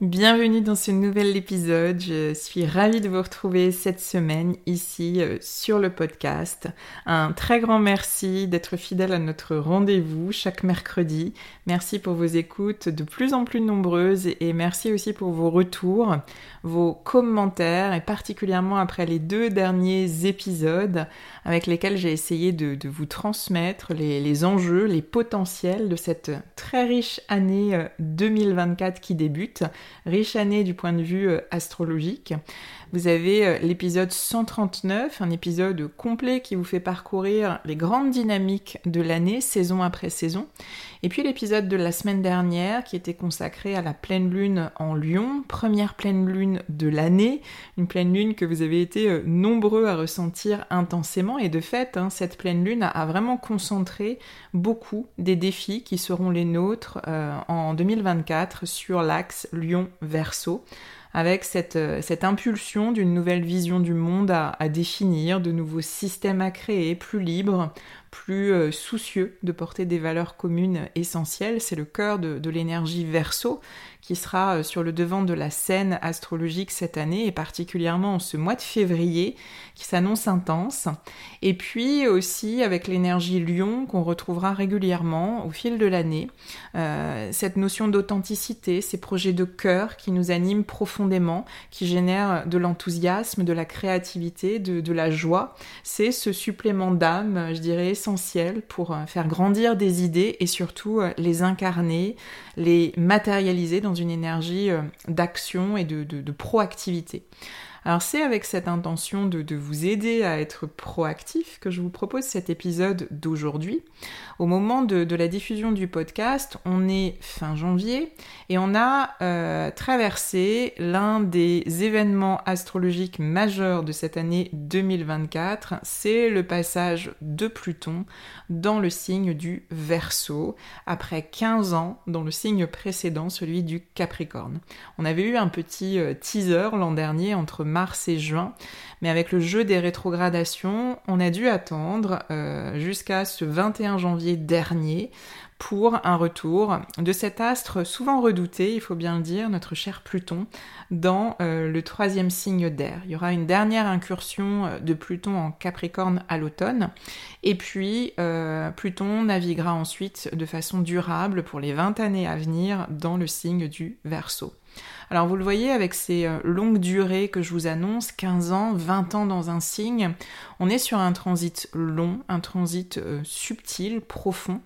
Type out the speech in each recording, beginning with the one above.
Bienvenue dans ce nouvel épisode. Je suis ravie de vous retrouver cette semaine ici euh, sur le podcast. Un très grand merci d'être fidèle à notre rendez-vous chaque mercredi. Merci pour vos écoutes de plus en plus nombreuses et merci aussi pour vos retours, vos commentaires et particulièrement après les deux derniers épisodes avec lesquels j'ai essayé de, vous transmettre les, enjeux, les potentiels de cette très riche année 2024 euh, qui débute riche année du point de vue euh, astrologique. Vous avez euh, l'épisode 139, un épisode complet qui vous fait parcourir les grandes dynamiques de l'année, saison après saison. Et puis l'épisode de la semaine dernière qui était consacré à la pleine lune en Lion, première pleine lune de l'année, une pleine lune que vous avez été euh, nombreux à ressentir intensément. Et de fait, hein, cette pleine lune a, vraiment concentré beaucoup des défis qui seront les nôtres euh, en 2024 sur l'axe Lion-Verseau avec cette, euh, cette impulsion d'une nouvelle vision du monde à, à, définir, de nouveaux systèmes à créer, plus libres, plus euh, soucieux de porter des valeurs communes essentielles. C'est le cœur de, de l'énergie verso qui sera euh, sur le devant de la scène astrologique cette année et particulièrement en ce mois de février qui s'annonce intense. Et puis aussi avec l'énergie lion qu'on retrouvera régulièrement au fil de l'année. Euh, cette notion d'authenticité, ces projets de cœur qui nous animent profondément, qui génèrent de l'enthousiasme, de la créativité, de, de la joie. C'est ce supplément d'âme, je dirais, essentiel pour euh, faire grandir des idées et surtout les incarner, les matérialiser dans une énergie euh, d'action et de, proactivité. Alors c'est avec cette intention de, vous aider à être proactif que je vous propose cet épisode d'aujourd'hui. Au moment de, la diffusion du podcast, on est fin janvier et on a euh, traversé l'un des événements astrologiques majeurs de cette année 2024, c'est le passage de Pluton dans le signe du Verseau, après 15 ans dans le signe précédent, celui du Capricorne. On avait eu un petit euh, teaser l'an dernier entre mars et juin, mais avec le jeu des rétrogradations, on a dû attendre euh, jusqu'à ce 21 janvier dernier pour un retour de cet astre souvent redouté, il faut bien le dire, notre cher Pluton, dans euh, le troisième signe d'air. Il y aura une dernière incursion euh, de Pluton en Capricorne à l'automne, et puis Pluton naviguera ensuite de façon durable pour les 20 années à venir dans le signe du Verseau. Alors vous le voyez avec ces euh, longues durées que je vous annonce, 15 ans, 20 ans dans un signe, on est sur un transit long, un transit euh, subtil, profond.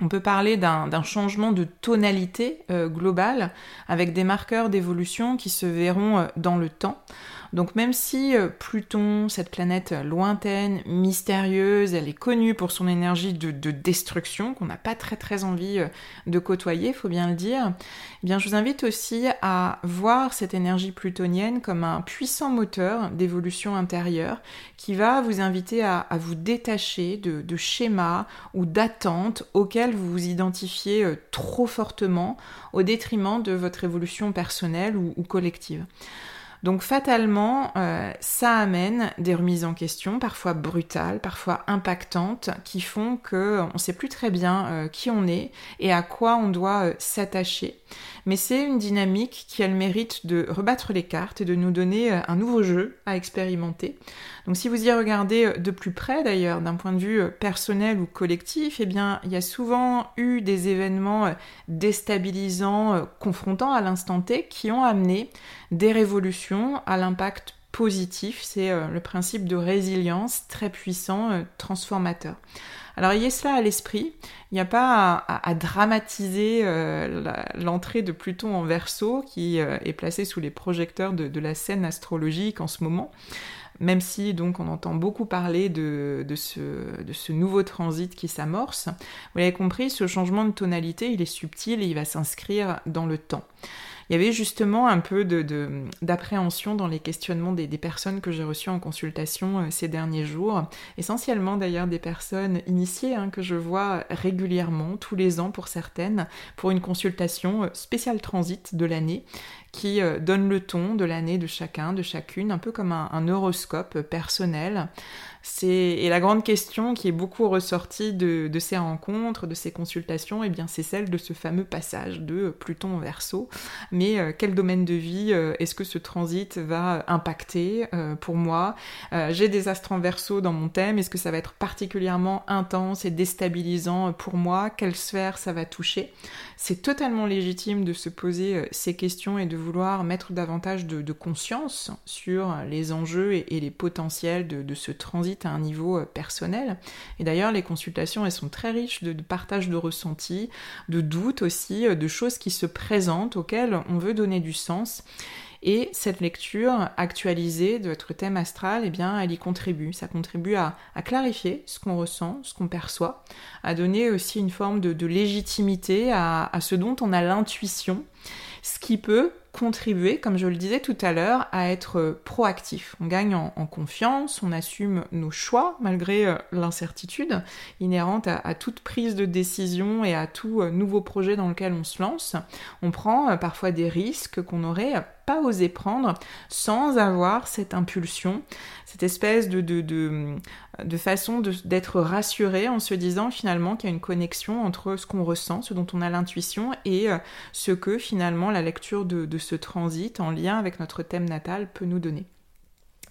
On peut parler d'un changement de tonalité euh, globale avec des marqueurs d'évolution qui se verront dans le temps. Donc même si euh, Pluton, cette planète lointaine, mystérieuse, elle est connue pour son énergie de, destruction, qu'on n'a pas très très envie euh, de côtoyer, faut bien le dire, eh bien je vous invite aussi à voir cette énergie plutonienne comme un puissant moteur d'évolution intérieure qui va vous inviter à, vous détacher de, schémas ou d'attentes auxquels vous vous identifiez euh, trop fortement au détriment de votre évolution personnelle ou collective. Donc fatalement, euh, ça amène des remises en question, parfois brutales, parfois impactantes, qui font que on ne sait plus très bien euh, qui on est et à quoi on doit euh, s'attacher. Mais c'est une dynamique qui a le mérite de rebattre les cartes et de nous donner un nouveau jeu à expérimenter. Donc si vous y regardez de plus près d'ailleurs, d'un point de vue personnel ou collectif, eh bien il y a souvent eu des événements déstabilisants, confrontants à l'instant T, qui ont amené des révolutions à l'impact positif. C'est euh, le principe de résilience très puissant, euh, transformateur. Alors ayez cela à l'esprit, il n'y a pas à, dramatiser euh, l'entrée de Pluton en verso qui est placé sous les projecteurs de, la scène astrologique en ce moment même si donc on entend beaucoup parler de, ce, de, ce, nouveau transit qui s'amorce, vous l'avez compris, ce changement de tonalité, il est subtil et il va s'inscrire dans le temps il y avait justement un peu d'appréhension dans les questionnements des, personnes que j'ai reçues en consultation euh, ces derniers jours, essentiellement d'ailleurs des personnes initiées hein, que je vois régulièrement, tous les ans pour certaines, pour une consultation euh, spéciale transit de l'année qui euh, donne le ton de l'année de chacun, de chacune, un peu comme un horoscope personnel. Et la grande question qui est beaucoup ressortie de, ces rencontres, de ces consultations, eh c'est celle de ce fameux passage de Pluton en Verseau. Mais euh, quel domaine de vie euh, est-ce que ce transit va impacter pour moi? J'ai des astres en Verseau dans mon thème. Est-ce que ça va être particulièrement intense et déstabilisant pour moi? Quelle sphère ça va toucher? C'est totalement légitime de se poser ces questions et de vouloir mettre davantage de, conscience sur les enjeux et, les potentiels de ce transit à un niveau euh, personnel. Et d'ailleurs, les consultations, elles sont très riches de, partage de ressentis, de doutes aussi, euh, de choses qui se présentent, auxquelles on veut donner du sens. Et cette lecture actualisée de votre thème astral, eh bien, elle y contribue. Ça contribue à, clarifier ce qu'on ressent, ce qu'on perçoit, à donner aussi une forme de, légitimité à, ce dont on a l'intuition, ce qui peut contribuer, comme je le disais tout à l'heure, à être proactif. On gagne en, confiance, on assume nos choix malgré euh, l'incertitude inhérente à, toute prise de décision et à tout euh, nouveau projet dans lequel on se lance. On prend euh, parfois des risques qu'on n'aurait pas osé prendre sans avoir cette impulsion, cette espèce de, de, de, de façon d'être rassuré en se disant finalement qu'il y a une connexion entre ce qu'on ressent, ce dont on a l'intuition et ce que finalement la lecture de, de ce transit en lien avec notre thème natal peut nous donner.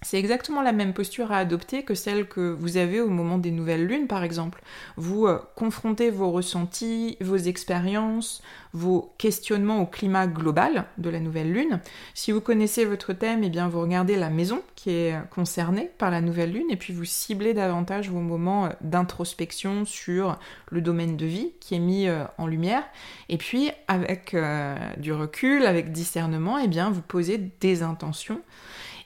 C'est exactement la même posture à adopter que celle que vous avez au moment des nouvelles lunes, par exemple. Vous euh, confrontez vos ressentis, vos expériences, vos questionnements au climat global de la nouvelle lune. Si vous connaissez votre thème, eh bien vous regardez la maison qui est concernée par la nouvelle lune et puis vous ciblez davantage vos moments euh, d'introspection sur le domaine de vie qui est mis euh, en lumière. Et puis avec du recul, avec discernement, eh bien vous posez des intentions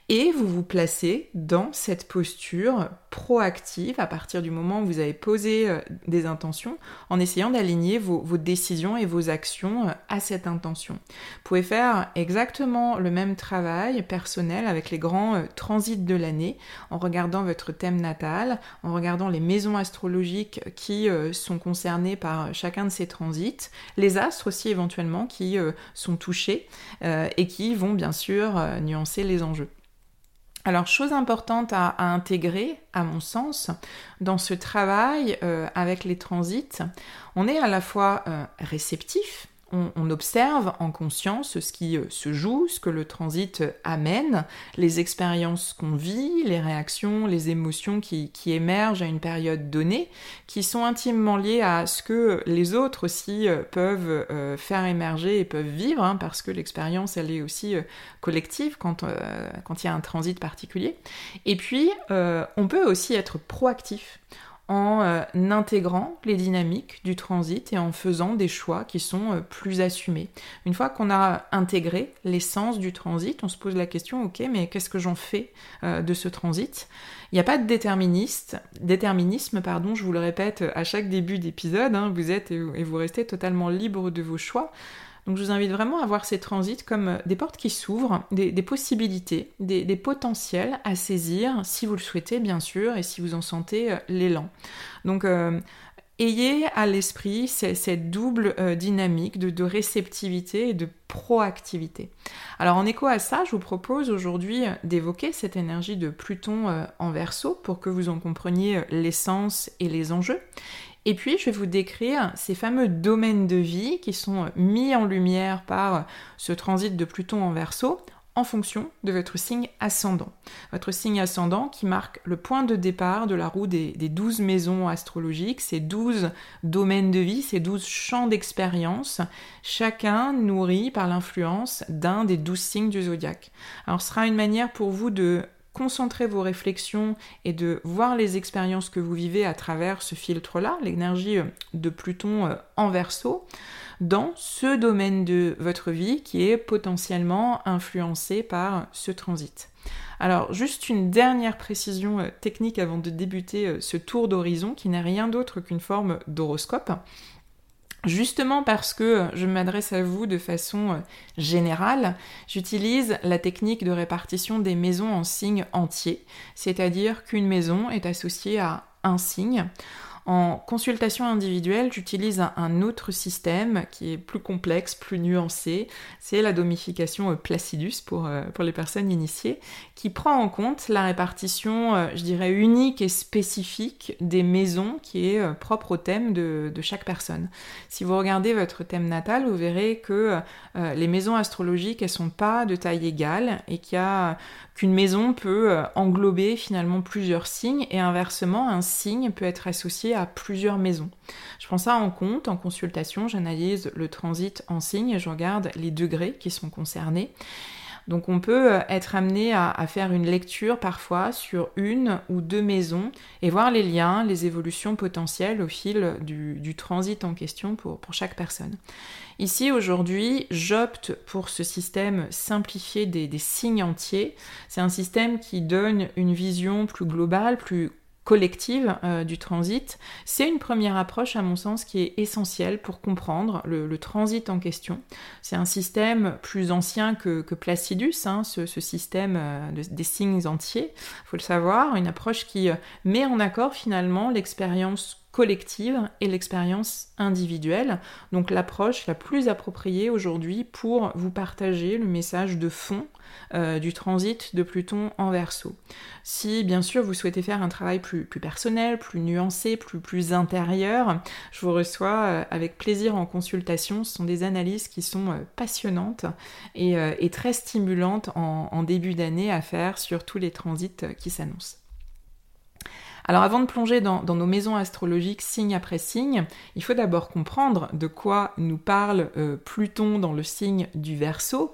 et vous vous placez dans cette posture proactive à partir du moment où vous avez posé euh, des intentions en essayant d'aligner vos, décisions et vos actions euh, à cette intention. Vous pouvez faire exactement le même travail personnel avec les grands euh, transits de l'année en regardant votre thème natal, en regardant les maisons astrologiques qui sont concernées par chacun de ces transits, les astres aussi éventuellement qui sont touchés et qui vont bien sûr nuancer les enjeux. Alors, chose importante à, intégrer, à mon sens, dans ce travail euh, avec les transits, on est à la fois euh, réceptif, on, observe en conscience ce qui euh, se joue, ce que le transit amène, les expériences qu'on vit, les réactions, les émotions qui, émergent à une période donnée, qui sont intimement liées à ce que les autres aussi euh, peuvent euh, faire émerger et peuvent vivre, hein, parce que l'expérience, elle est aussi collective quand, quand il y a un transit particulier. Et puis, on peut aussi être proactif en euh, intégrant les dynamiques du transit et en faisant des choix qui sont euh, plus assumés. Une fois qu'on a intégré l'essence du transit, on se pose la question, ok, mais qu'est-ce que j'en fais euh, de ce transit? Il n'y a pas de déterministe, déterminisme, pardon, je vous le répète à chaque début d'épisode, hein, vous êtes et vous restez totalement libre de vos choix. Donc je vous invite vraiment à voir ces transits comme euh, des portes qui s'ouvrent, des, possibilités, des, potentiels à saisir si vous le souhaitez bien sûr et si vous en sentez euh, l'élan. Donc euh, ayez à l'esprit cette double dynamique de, réceptivité et de proactivité. Alors en écho à ça, je vous propose aujourd'hui d'évoquer cette énergie de Pluton en verso pour que vous en compreniez l'essence et les enjeux. Et puis, je vais vous décrire ces fameux domaines de vie qui sont mis en lumière par ce transit de Pluton en verso en fonction de votre signe ascendant. Votre signe ascendant qui marque le point de départ de la roue des, douze maisons astrologiques, ces douze domaines de vie, ces douze champs d'expérience, chacun nourri par l'influence d'un des douze signes du zodiaque. Alors ce sera une manière pour vous de concentrer vos réflexions et de voir les expériences que vous vivez à travers ce filtre-là, l'énergie de Pluton euh, en verso dans ce domaine de votre vie qui est potentiellement influencé par ce transit. Alors juste une dernière précision euh, technique avant de débuter euh, ce tour d'horizon qui n'est rien d'autre qu'une forme d'horoscope. Justement parce que je m'adresse à vous de façon euh, générale, j'utilise la technique de répartition des maisons en signes entiers, c'est-à-dire qu'une maison est associée à un signe. En consultation individuelle, j'utilise un, autre système qui est plus complexe, plus nuancé. C'est la domification euh, Placidus pour, euh, pour les personnes initiées, qui prend en compte la répartition, euh, je dirais, unique et spécifique des maisons qui est propre au thème de, de, chaque personne. Si vous regardez votre thème natal, vous verrez que les maisons astrologiques, elles sont pas de taille égale et qu'une maison peut englober finalement plusieurs signes et inversement, un signe peut être associé à plusieurs maisons. Je prends ça en compte en consultation, j'analyse le transit en signe et je regarde les degrés qui sont concernés. Donc on peut euh, être amené à, faire une lecture parfois sur une ou deux maisons et voir les liens, les évolutions potentielles au fil du, transit en question pour, chaque personne. Ici aujourd'hui, j'opte pour ce système simplifié des, des signes entiers. C'est un système qui donne une vision plus globale, plus collective euh, du transit, c'est une première approche à mon sens qui est essentielle pour comprendre le, transit en question. C'est un système plus ancien que, Placidus, hein, ce, système euh, des signes entiers, faut le savoir, une approche qui euh, met en accord finalement l'expérience collective et l'expérience individuelle. Donc l'approche la plus appropriée aujourd'hui pour vous partager le message de fond euh, du transit de Pluton en verso. Si bien sûr vous souhaitez faire un travail plus, personnel, plus nuancé, plus, plus intérieur, je vous reçois euh, avec plaisir en consultation. Ce sont des analyses qui sont euh, passionnantes et, très stimulantes en début d'année à faire sur tous les transits qui s'annoncent. Alors avant de plonger dans, nos maisons astrologiques signe après signe, il faut d'abord comprendre de quoi nous parle euh, Pluton dans le signe du Verseau.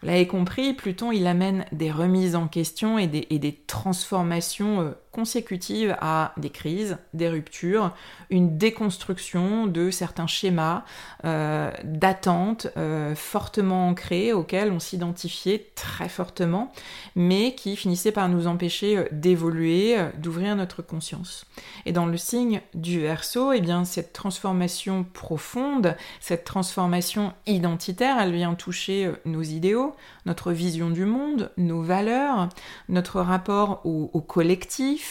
Vous l'avez compris, Pluton il amène des remises en question et des, transformations euh, consécutives à des crises, des ruptures, une déconstruction de certains schémas euh, d'attente euh, fortement ancrés auxquels on s'identifiait très fortement, mais qui finissaient par nous empêcher euh, d'évoluer, d'ouvrir notre conscience. Et dans le signe du Verseau, eh bien cette transformation profonde, cette transformation identitaire, elle vient toucher nos idéaux, notre vision du monde, nos valeurs, notre rapport au collectif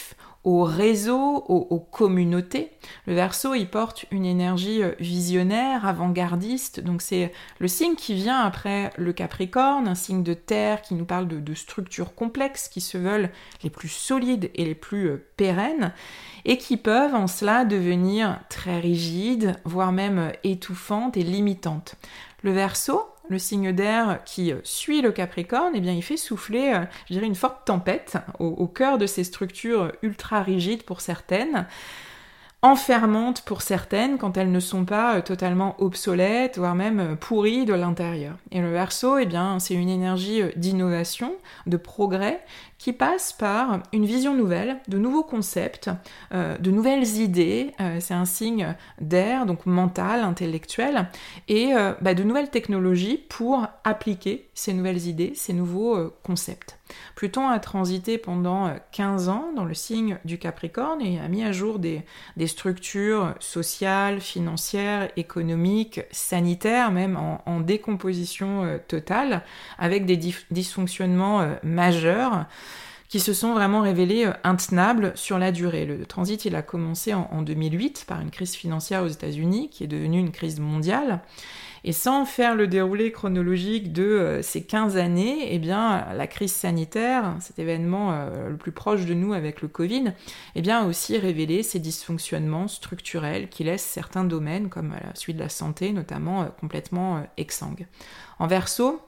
au réseau, aux, communautés. Le verso, il porte une énergie euh, visionnaire, avant-gardiste, donc c'est le signe qui vient après le Capricorne, un signe de terre qui nous parle de, structures complexes qui se veulent les plus solides et les plus euh, pérennes, et qui peuvent en cela devenir très rigides, voire même euh, étouffantes et limitantes. Le verso, le signe d'air qui suit le Capricorne, eh bien, il fait souffler, euh, je une forte tempête au, cœur de ces structures ultra rigides pour certaines, enfermantes pour certaines quand elles ne sont pas euh, totalement obsolètes, voire même euh, pourries de l'intérieur. Et le Verseau, eh bien, c'est une énergie d'innovation, de progrès, qui passe par une vision nouvelle, de nouveaux concepts, euh, de nouvelles idées. Euh, c'est un signe d'air, donc mental, intellectuel, et euh, bah, de nouvelles technologies pour appliquer ces nouvelles idées, ces nouveaux concepts. Pluton a transité pendant 15 ans dans le signe du Capricorne et a mis à jour des, structures sociales, financières, économiques, sanitaires, même en, décomposition totale, avec des dysfonctionnements majeurs qui se sont vraiment révélés intenables sur la durée. Le transit, il a commencé en 2008 par une crise financière aux États-Unis qui est devenue une crise mondiale. Et sans faire le déroulé chronologique de euh, ces 15 années, eh bien, la crise sanitaire, cet événement euh, le plus proche de nous avec le Covid, eh bien, a aussi révélé ces dysfonctionnements structurels qui laissent certains domaines, comme celui de la santé notamment, euh, complètement exsangues. En verso,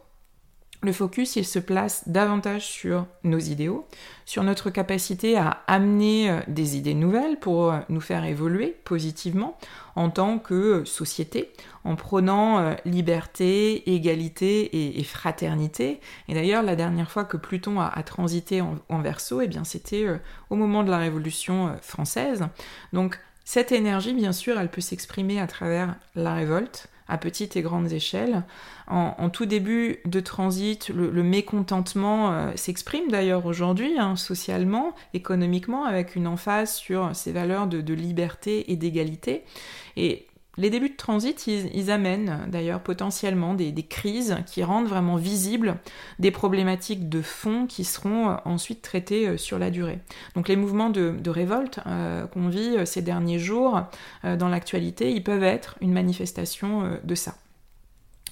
le focus, se place davantage sur nos idéaux, sur notre capacité à amener euh, des idées nouvelles pour euh, nous faire évoluer positivement en tant que société, en prônant euh, liberté, égalité et, fraternité. Et d'ailleurs, la dernière fois que Pluton a, transité en, verso, eh c'était au moment de la Révolution française. Donc, cette énergie, bien sûr, elle peut s'exprimer à travers la révolte, à petites et grandes échelles. En, tout début de transit, le, mécontentement euh, s'exprime d'ailleurs aujourd'hui, hein, socialement, économiquement, avec une emphase sur ces valeurs de, de liberté et d'égalité. Et les débuts de transit, ils, amènent d'ailleurs potentiellement des, crises qui rendent vraiment visibles des problématiques de fond qui seront euh, ensuite traitées euh, sur la durée. Donc les mouvements de, révolte euh, qu'on vit ces derniers jours dans l'actualité, ils peuvent être une manifestation de ça.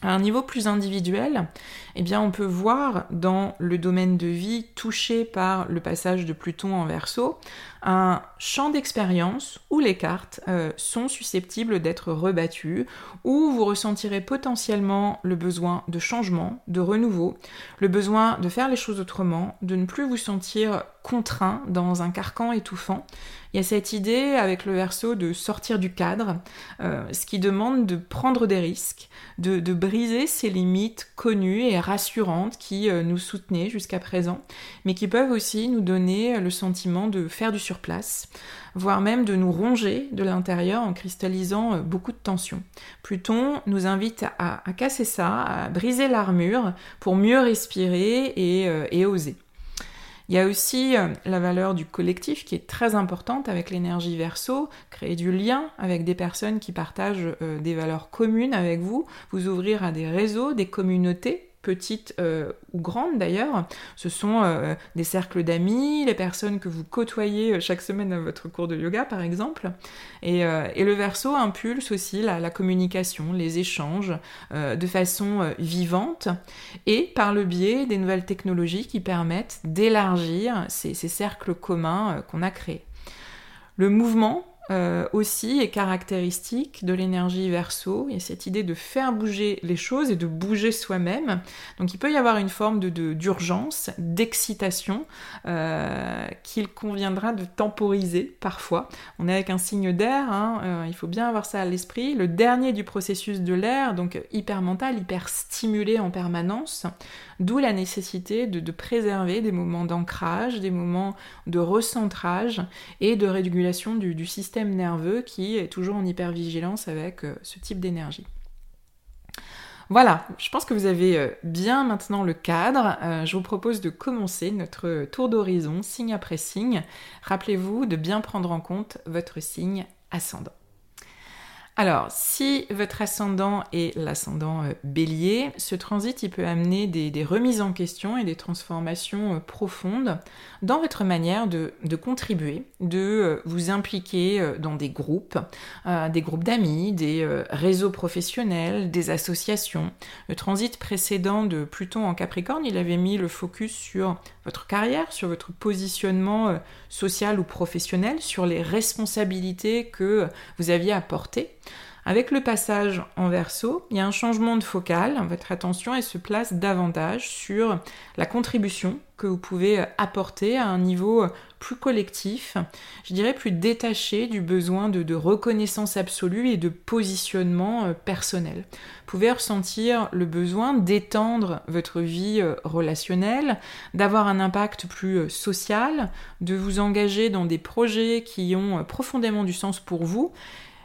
À un niveau plus individuel, eh bien, on peut voir dans le domaine de vie touché par le passage de Pluton en Verseau un champ d'expérience où les cartes euh, sont susceptibles d'être rebattues, où vous ressentirez potentiellement le besoin de changement, de renouveau, le besoin de faire les choses autrement, de ne plus vous sentir contraint dans un carcan étouffant. Il y a cette idée avec le verso de sortir du cadre, euh, ce qui demande de prendre des risques, de, briser ces limites connues et rassurantes qui euh, nous soutenaient jusqu'à présent, mais qui peuvent aussi nous donner le sentiment de faire du place, voire même de nous ronger de l'intérieur en cristallisant euh, beaucoup de tensions. Pluton nous invite à, casser ça, à briser l'armure pour mieux respirer et oser. Il y a aussi euh, la valeur du collectif qui est très importante avec l'énergie verso, créer du lien avec des personnes qui partagent des valeurs communes avec vous, vous ouvrir à des réseaux, des communautés petites euh, ou grandes d'ailleurs. Ce sont euh, des cercles d'amis, les personnes que vous côtoyez euh, chaque semaine à votre cours de yoga par exemple. Et, le verso impulse aussi la, communication, les échanges de façon vivante et par le biais des nouvelles technologies qui permettent d'élargir ces cercles communs qu'on a créés. Le mouvement euh, aussi est caractéristique de l'énergie verso. Il y a cette idée de faire bouger les choses et de bouger soi-même. Donc il peut y avoir une forme de, d'urgence, d'excitation euh, qu'il conviendra de temporiser parfois. On est avec un signe d'air, hein, euh, il faut bien avoir ça à l'esprit. Le dernier du processus de l'air, donc hyper mental, hyper stimulé en permanence. D'où la nécessité de, préserver des moments d'ancrage, des moments de recentrage et de régulation du, système nerveux qui est toujours en hypervigilance avec euh, ce type d'énergie. Voilà, je pense que vous avez euh, bien maintenant le cadre. Euh, je vous propose de commencer notre tour d'horizon signe après signe. Rappelez-vous de bien prendre en compte votre signe ascendant. Alors, si votre ascendant est l'ascendant euh, bélier, ce transit il peut amener des, remises en question et des transformations euh, profondes dans votre manière de, contribuer, de euh, vous impliquer dans des groupes, des groupes d'amis, des réseaux professionnels, des associations. Le transit précédent de Pluton en Capricorne, il avait mis le focus sur votre carrière, sur votre positionnement social ou professionnel, sur les responsabilités que vous aviez à porter. Avec le passage en verso, il y a un changement de focale, votre attention se place davantage sur la contribution que vous pouvez apporter à un niveau plus collectif, je dirais plus détaché du besoin de, reconnaissance absolue et de positionnement euh, personnel. Vous pouvez ressentir le besoin d'étendre votre vie euh, relationnelle, d'avoir un impact plus euh, social, de vous engager dans des projets qui ont profondément du sens pour vous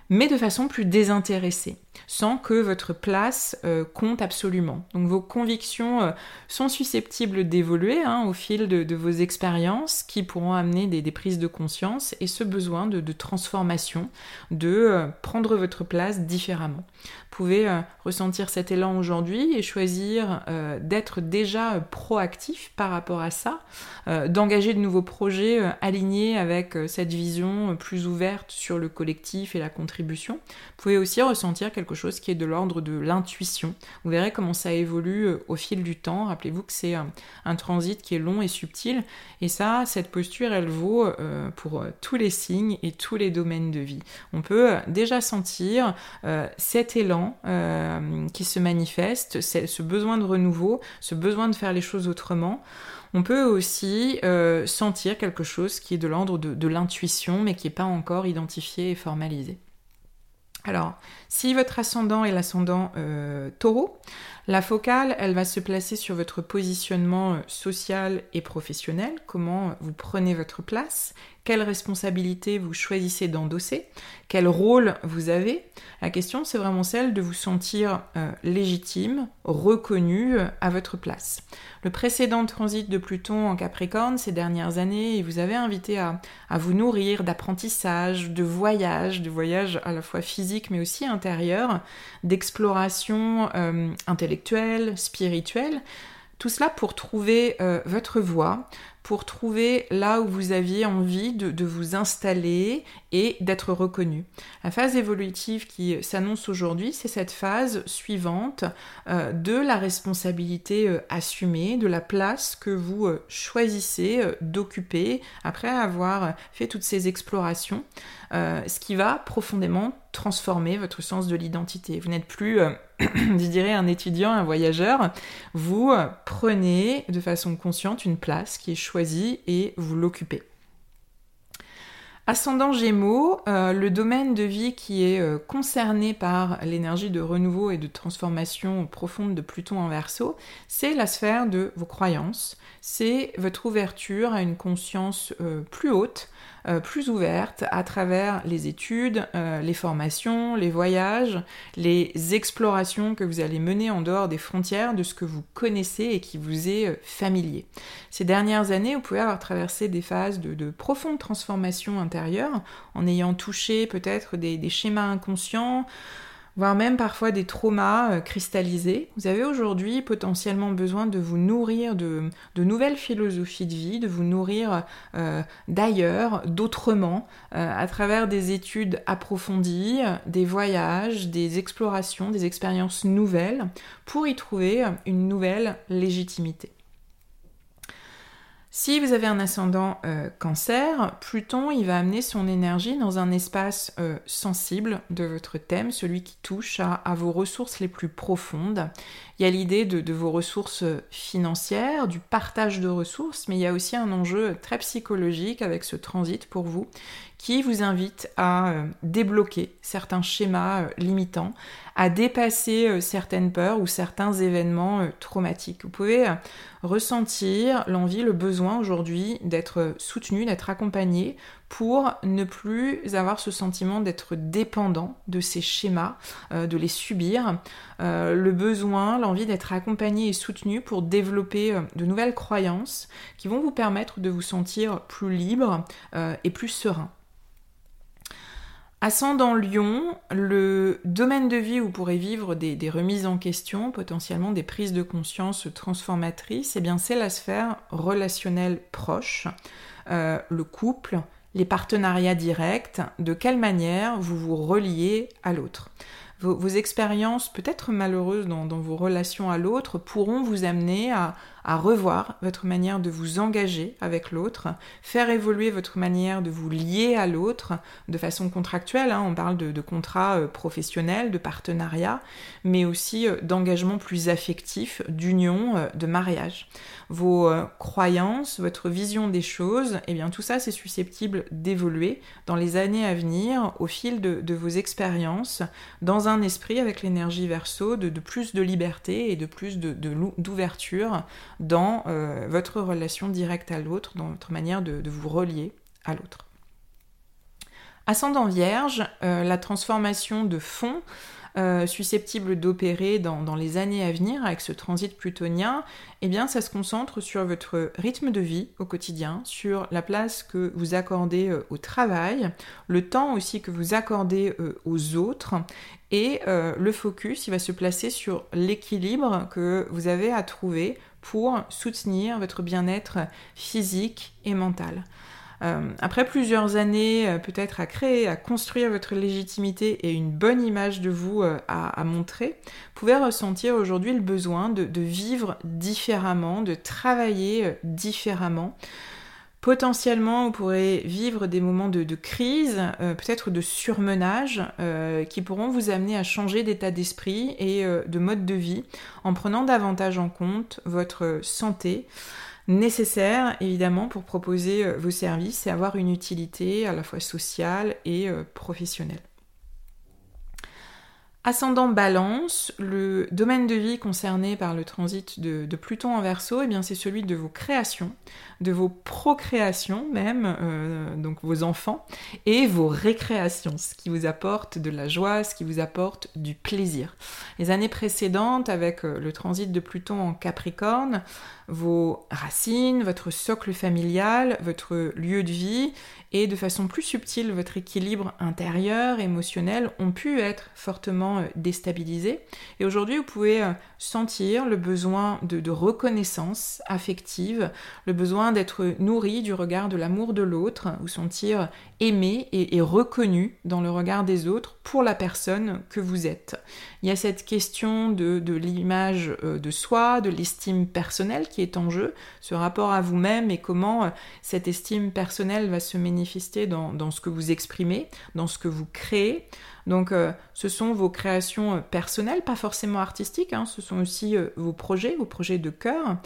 mais de façon plus désintéressée. Sans que votre place euh, compte absolument. Donc vos convictions euh, sont susceptibles d'évoluer hein, au fil de, vos expériences qui pourront amener des, prises de conscience et ce besoin de, transformation, de euh, prendre votre place différemment. Vous pouvez ressentir cet élan aujourd'hui et choisir d'être déjà proactif par rapport à ça, d'engager de nouveaux projets alignés avec cette vision plus ouverte sur le collectif et la contribution. Vous pouvez aussi ressentir quelque chose qui est de l'ordre de l'intuition. Vous verrez comment ça évolue euh, au fil du temps. Rappelez-vous que c'est un, transit qui est long et subtil. Et ça, cette posture, elle vaut euh, pour euh, tous les signes et tous les domaines de vie. On peut déjà sentir cet élan qui se manifeste, ce besoin de renouveau, ce besoin de faire les choses autrement. On peut aussi sentir quelque chose qui est de l'ordre de l'intuition, mais qui n'est pas encore identifié et formalisé. Alors, si votre ascendant est l'ascendant euh, taureau, la focale, elle va se placer sur votre positionnement euh, social et professionnel, comment vous prenez votre place, quelles responsabilités vous choisissez d'endosser, quel rôle vous avez? La question, c'est vraiment celle de vous sentir euh, légitime, reconnu à votre place. Le précédent transit de Pluton en Capricorne ces dernières années, il vous avait invité à, vous nourrir d'apprentissage, de voyage, de voyage à la fois physique mais aussi d'exploration euh, intellectuelle, spirituelle. Tout cela pour trouver votre voie, pour trouver là où vous aviez envie de, vous installer et d'être reconnu. La phase évolutive qui s'annonce aujourd'hui, c'est cette phase suivante euh, de la responsabilité euh, assumée, de la place que vous euh, choisissez d'occuper après avoir fait toutes ces explorations, ce qui va profondément transformer votre sens de l'identité. Vous n'êtes plus, euh, je un étudiant, un voyageur. Vous euh, prenez de façon consciente une place qui est choisie et vous l'occupez. Ascendant Gémeaux, euh, le domaine de vie qui est concerné par l'énergie de renouveau et de transformation profonde de Pluton en Verseau, c'est la sphère de vos croyances, c'est votre ouverture à une conscience plus haute, euh, plus ouverte à travers les études, euh, les formations, les voyages, les explorations que vous allez mener en dehors des frontières de ce que vous connaissez et qui vous est euh, familier. Ces dernières années, vous pouvez avoir traversé des phases de, profonde transformation intérieure en ayant touché peut-être des schémas inconscients, voire même parfois des traumas euh, cristallisés. Vous avez aujourd'hui potentiellement besoin de vous nourrir de, nouvelles philosophies de vie, de vous nourrir euh, d'ailleurs, d'autrement, euh, à travers des études approfondies, des voyages, des explorations, des expériences nouvelles, pour y trouver une nouvelle légitimité. Si vous avez un ascendant euh, cancer, Pluton, il va amener son énergie dans un espace euh, sensible de votre thème, celui qui touche à, vos ressources les plus profondes. Il y a l'idée de, vos ressources financières, du partage de ressources, mais il y a aussi un enjeu très psychologique avec ce transit pour vous qui vous invite à euh, débloquer certains schémas limitants, à dépasser euh, certaines peurs ou certains événements euh, traumatiques. Vous pouvez euh, ressentir l'envie, le besoin aujourd'hui d'être soutenu, d'être accompagné pour ne plus avoir ce sentiment d'être dépendant de ces schémas, de les subir, le besoin, l'envie d'être accompagné et soutenu pour développer de nouvelles croyances qui vont vous permettre de vous sentir plus libre et plus serein. Ascendant Lion, le domaine de vie où pourrez vivre des, remises en question, potentiellement des prises de conscience transformatrices, eh bien c'est la sphère relationnelle proche, euh, le couple, les partenariats directs, de quelle manière vous vous reliez à l'autre. Vos, expériences, peut-être malheureuses dans, vos relations à l'autre, pourront vous amener à, à revoir votre manière de vous engager avec l'autre, faire évoluer votre manière de vous lier à l'autre de façon contractuelle. Hein. on parle de, contrats euh, professionnels, de partenariats, mais aussi euh, d'engagement plus affectif, d'union, euh, de mariage. Vos croyances, votre vision des choses, et eh bien tout ça c'est susceptible d'évoluer dans les années à venir au fil de, vos expériences, dans un esprit avec l'énergie verso de, plus de liberté et de plus d'ouverture dans euh, votre relation directe à l'autre, dans votre manière de, vous relier à l'autre. Ascendant Vierge, euh, la transformation de fond euh, susceptible d'opérer dans, les années à venir avec ce transit plutonien, eh bien ça se concentre sur votre rythme de vie au quotidien, sur la place que vous accordez au travail, le temps aussi que vous accordez aux autres, et le focus, il va se placer sur l'équilibre que vous avez à trouver pour soutenir votre bien-être physique et mental. Euh, après plusieurs années, euh, peut-être à créer, à construire votre légitimité et une bonne image de vous euh, à, montrer, vous pouvez ressentir aujourd'hui le besoin de, vivre différemment, de travailler différemment. Potentiellement, vous pourrez vivre des moments de, crise, peut-être de surmenage, qui pourront vous amener à changer d'état d'esprit et de mode de vie en prenant davantage en compte votre santé, nécessaire évidemment pour proposer euh, vos services et avoir une utilité à la fois sociale et euh, professionnelle. Ascendant balance, le domaine de vie concerné par le transit de, Pluton en verso, eh bien c'est celui de vos créations, de vos procréations même, euh, donc vos enfants, et vos récréations, ce qui vous apporte de la joie, ce qui vous apporte du plaisir. Les années précédentes, avec le transit de Pluton en Capricorne, vos racines, votre socle familial, votre lieu de vie et de façon plus subtile votre équilibre intérieur, émotionnel ont pu être fortement euh, déstabilisés. Et aujourd'hui, vous pouvez euh, sentir le besoin de, reconnaissance affective, le besoin d'être nourri du regard de l'amour de l'autre, vous sentir aimé et, reconnu dans le regard des autres pour la personne que vous êtes. Il y a cette question de, l'image euh, de soi, de l'estime personnelle qui est en jeu, ce rapport à vous-même et comment cette estime personnelle va se manifester dans ce que vous exprimez, dans ce que vous créez, donc euh, ce sont vos créations euh, personnelles, pas forcément artistiques, hein. ce sont aussi euh, vos projets, vos projets de cœur.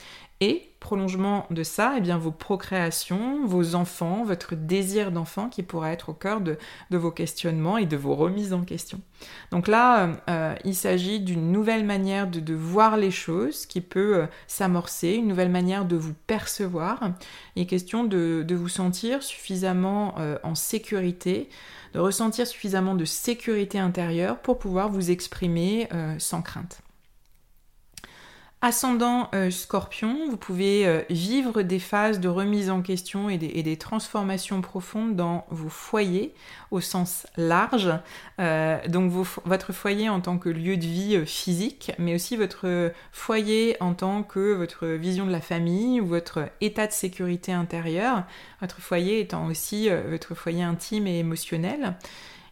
Et prolongement de ça, eh bien vos procréations, vos enfants, votre désir d'enfant qui pourra être au cœur de, vos questionnements et de vos remises en question. Donc là, il s'agit d'une nouvelle manière de, voir les choses qui peut s'amorcer, une nouvelle manière de vous percevoir. Il est question de, vous sentir suffisamment en sécurité de ressentir suffisamment de sécurité intérieure pour pouvoir vous exprimer euh, sans crainte. Ascendant euh, scorpion, vous pouvez euh, vivre des phases de remise en question et des, transformations profondes dans vos foyers au sens large. Euh, donc votre foyer en tant que lieu de vie physique, mais aussi votre foyer en tant que votre vision de la famille ou votre état de sécurité intérieure. Votre foyer étant aussi votre foyer intime et émotionnel.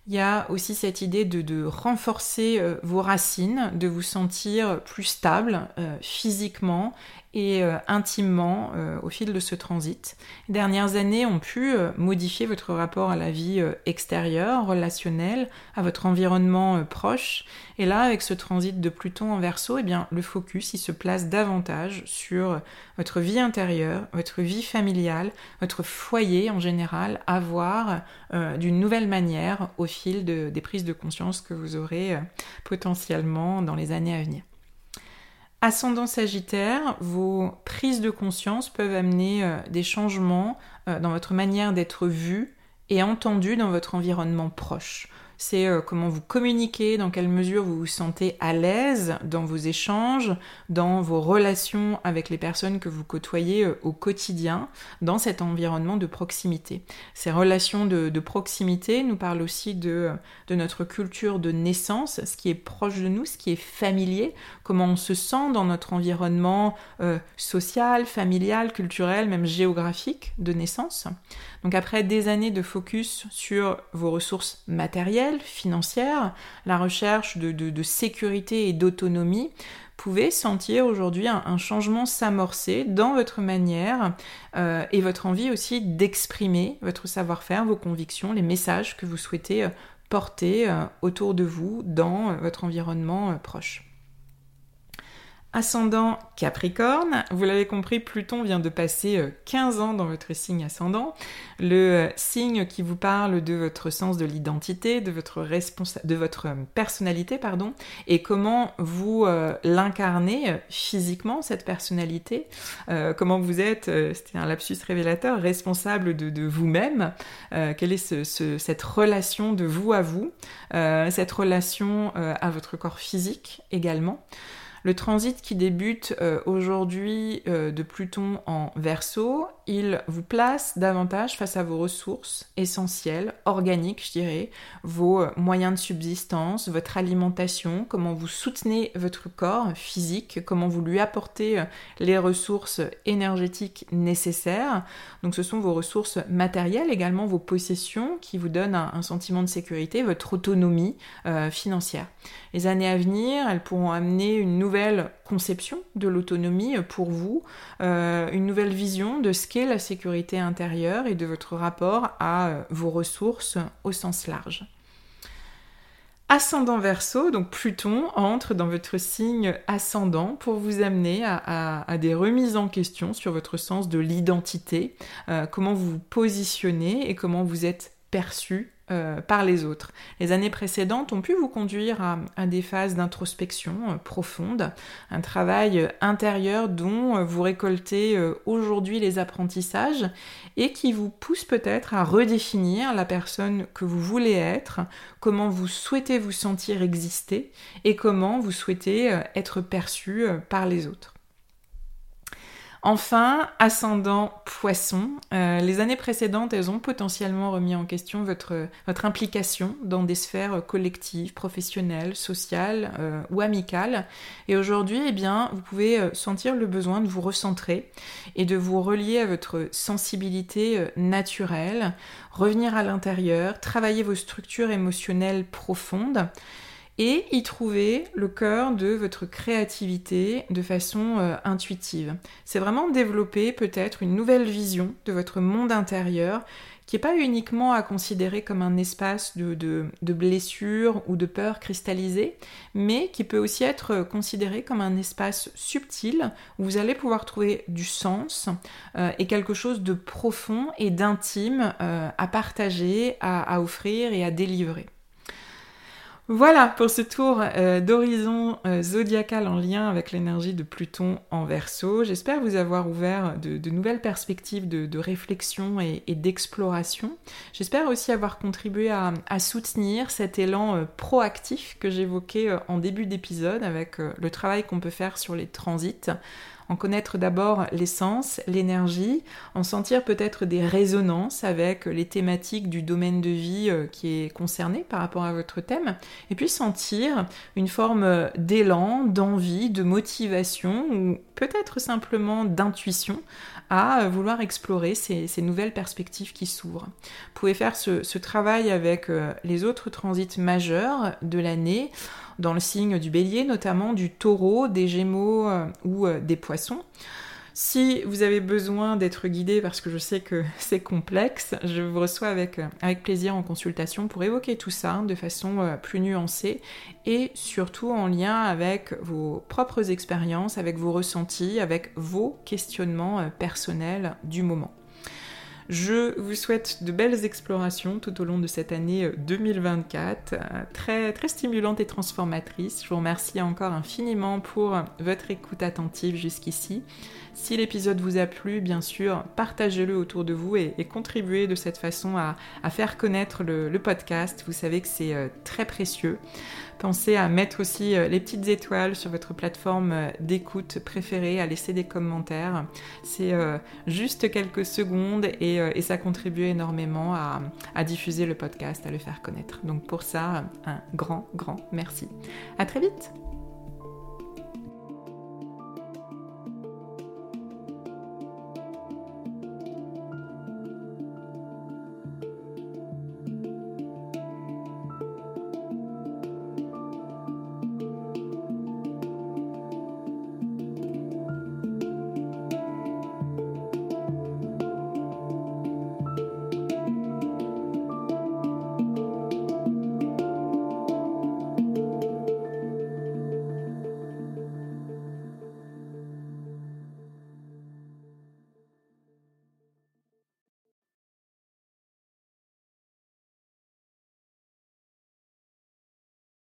Il y a aussi cette idée de, renforcer euh, vos racines, de vous sentir plus stable euh, physiquement et euh, intimement euh, au fil de ce transit. Les dernières années ont pu euh, modifier votre rapport à la vie extérieure, relationnelle, à votre environnement proche. Et là, avec ce transit de Pluton en Verseau, eh bien, le focus il se place davantage sur votre vie intérieure, votre vie familiale, votre foyer en général, à voir d'une nouvelle manière au fil des prises de conscience que vous aurez potentiellement dans les années à venir. Ascendant Sagittaire, vos prises de conscience peuvent amener euh, des changements euh, dans votre manière d'être vu et entendu dans votre environnement proche c'est euh, comment vous communiquez, dans quelle mesure vous vous sentez à l'aise dans vos échanges, dans vos relations avec les personnes que vous côtoyez au quotidien, dans cet environnement de proximité. Ces relations de, proximité nous parlent aussi de, notre culture de naissance, ce qui est proche de nous, ce qui est familier, comment on se sent dans notre environnement euh, social, familial, culturel, même géographique de naissance. Donc après des années de focus sur vos ressources matérielles, financières, la recherche de, sécurité et d'autonomie, pouvez sentir aujourd'hui un, changement s'amorcer dans votre manière euh, et votre envie aussi d'exprimer votre savoir-faire, vos convictions, les messages que vous souhaitez euh, porter autour de vous dans votre environnement proche. Ascendant Capricorne, vous l'avez compris, Pluton vient de passer 15 euh, ans dans votre signe ascendant, le euh, signe qui vous parle de votre sens de l'identité, de votre euh, personnalité, pardon, et comment vous l'incarnez physiquement cette personnalité, comment vous êtes, c'était un lapsus révélateur, responsable de, vous-même, quelle est cette relation de vous à vous, cette relation à votre corps physique également. Le transit qui débute euh, aujourd'hui euh, de Pluton en verso, il vous place davantage face à vos ressources essentielles, organiques, je dirais, vos euh, moyens de subsistance, votre alimentation, comment vous soutenez votre corps physique, comment vous lui apportez les ressources énergétiques nécessaires. Donc ce sont vos ressources matérielles, également vos possessions qui vous donnent un, sentiment de sécurité, votre autonomie financière. Les années à venir, elles pourront amener une nouvelle conception de l'autonomie pour vous, euh, une nouvelle vision de ce qu'est la sécurité intérieure et de votre rapport à euh, vos ressources au sens large. Ascendant Verseau, donc Pluton entre dans votre signe ascendant pour vous amener à, des remises en question sur votre sens de l'identité, euh, comment vous vous positionnez et comment vous êtes perçu euh, par les autres. Les années précédentes ont pu vous conduire à, des phases d'introspection euh, profonde, un travail intérieur dont euh, vous récoltez aujourd'hui les apprentissages et qui vous pousse peut-être à redéfinir la personne que vous voulez être, comment vous souhaitez vous sentir exister et comment vous souhaitez être perçu par les autres. Enfin, ascendant poisson, euh, les années précédentes, elles ont potentiellement remis en question votre, implication dans des sphères collectives, professionnelles, sociales euh, ou amicales. Et aujourd'hui, eh bien, vous pouvez euh, sentir le besoin de vous recentrer et de vous relier à votre sensibilité naturelle, revenir à l'intérieur, travailler vos structures émotionnelles profondes et y trouver le cœur de votre créativité de façon euh, intuitive. C'est vraiment développer peut-être une nouvelle vision de votre monde intérieur qui n'est pas uniquement à considérer comme un espace de, de, blessures ou de peurs cristallisées, mais qui peut aussi être considéré comme un espace subtil où vous allez pouvoir trouver du sens euh, et quelque chose de profond et d'intime euh, à partager, à offrir et à délivrer. Voilà pour ce tour euh, d'horizon euh, zodiacal en lien avec l'énergie de Pluton en verso. J'espère vous avoir ouvert de, nouvelles perspectives de, réflexion et, d'exploration. J'espère aussi avoir contribué à, soutenir cet élan euh, proactif que j'évoquais en début d'épisode avec le travail qu'on peut faire sur les transits en connaître d'abord l'essence, l'énergie, en sentir peut-être des résonances avec les thématiques du domaine de vie euh, qui est concerné par rapport à votre thème, et puis sentir une forme d'élan, d'envie, de motivation ou peut-être simplement d'intuition à vouloir explorer ces, nouvelles perspectives qui s'ouvrent. Vous pouvez faire ce, travail avec euh, les autres transits majeurs de l'année dans le signe du bélier, notamment du taureau, des gémeaux euh, ou euh, des poissons. Si vous avez besoin d'être guidé parce que je sais que c'est complexe, je vous reçois avec, euh, avec plaisir en consultation pour évoquer tout ça de façon plus nuancée et surtout en lien avec vos propres expériences, avec vos ressentis, avec vos questionnements personnels du moment. Je vous souhaite de belles explorations tout au long de cette année 2024, euh, euh, très, très stimulante et transformatrice. Je vous remercie encore infiniment pour votre écoute attentive jusqu'ici. Si l'épisode vous a plu, bien sûr, partagez-le autour de vous et, contribuez de cette façon à, faire connaître le, podcast. Vous savez que c'est euh, très précieux. Pensez à mettre aussi euh, les petites étoiles sur votre plateforme euh, d'écoute préférée, à laisser des commentaires. C'est juste quelques secondes et, ça contribue énormément à, à diffuser le podcast, à le faire connaître. Donc pour ça, un grand, grand merci. À très vite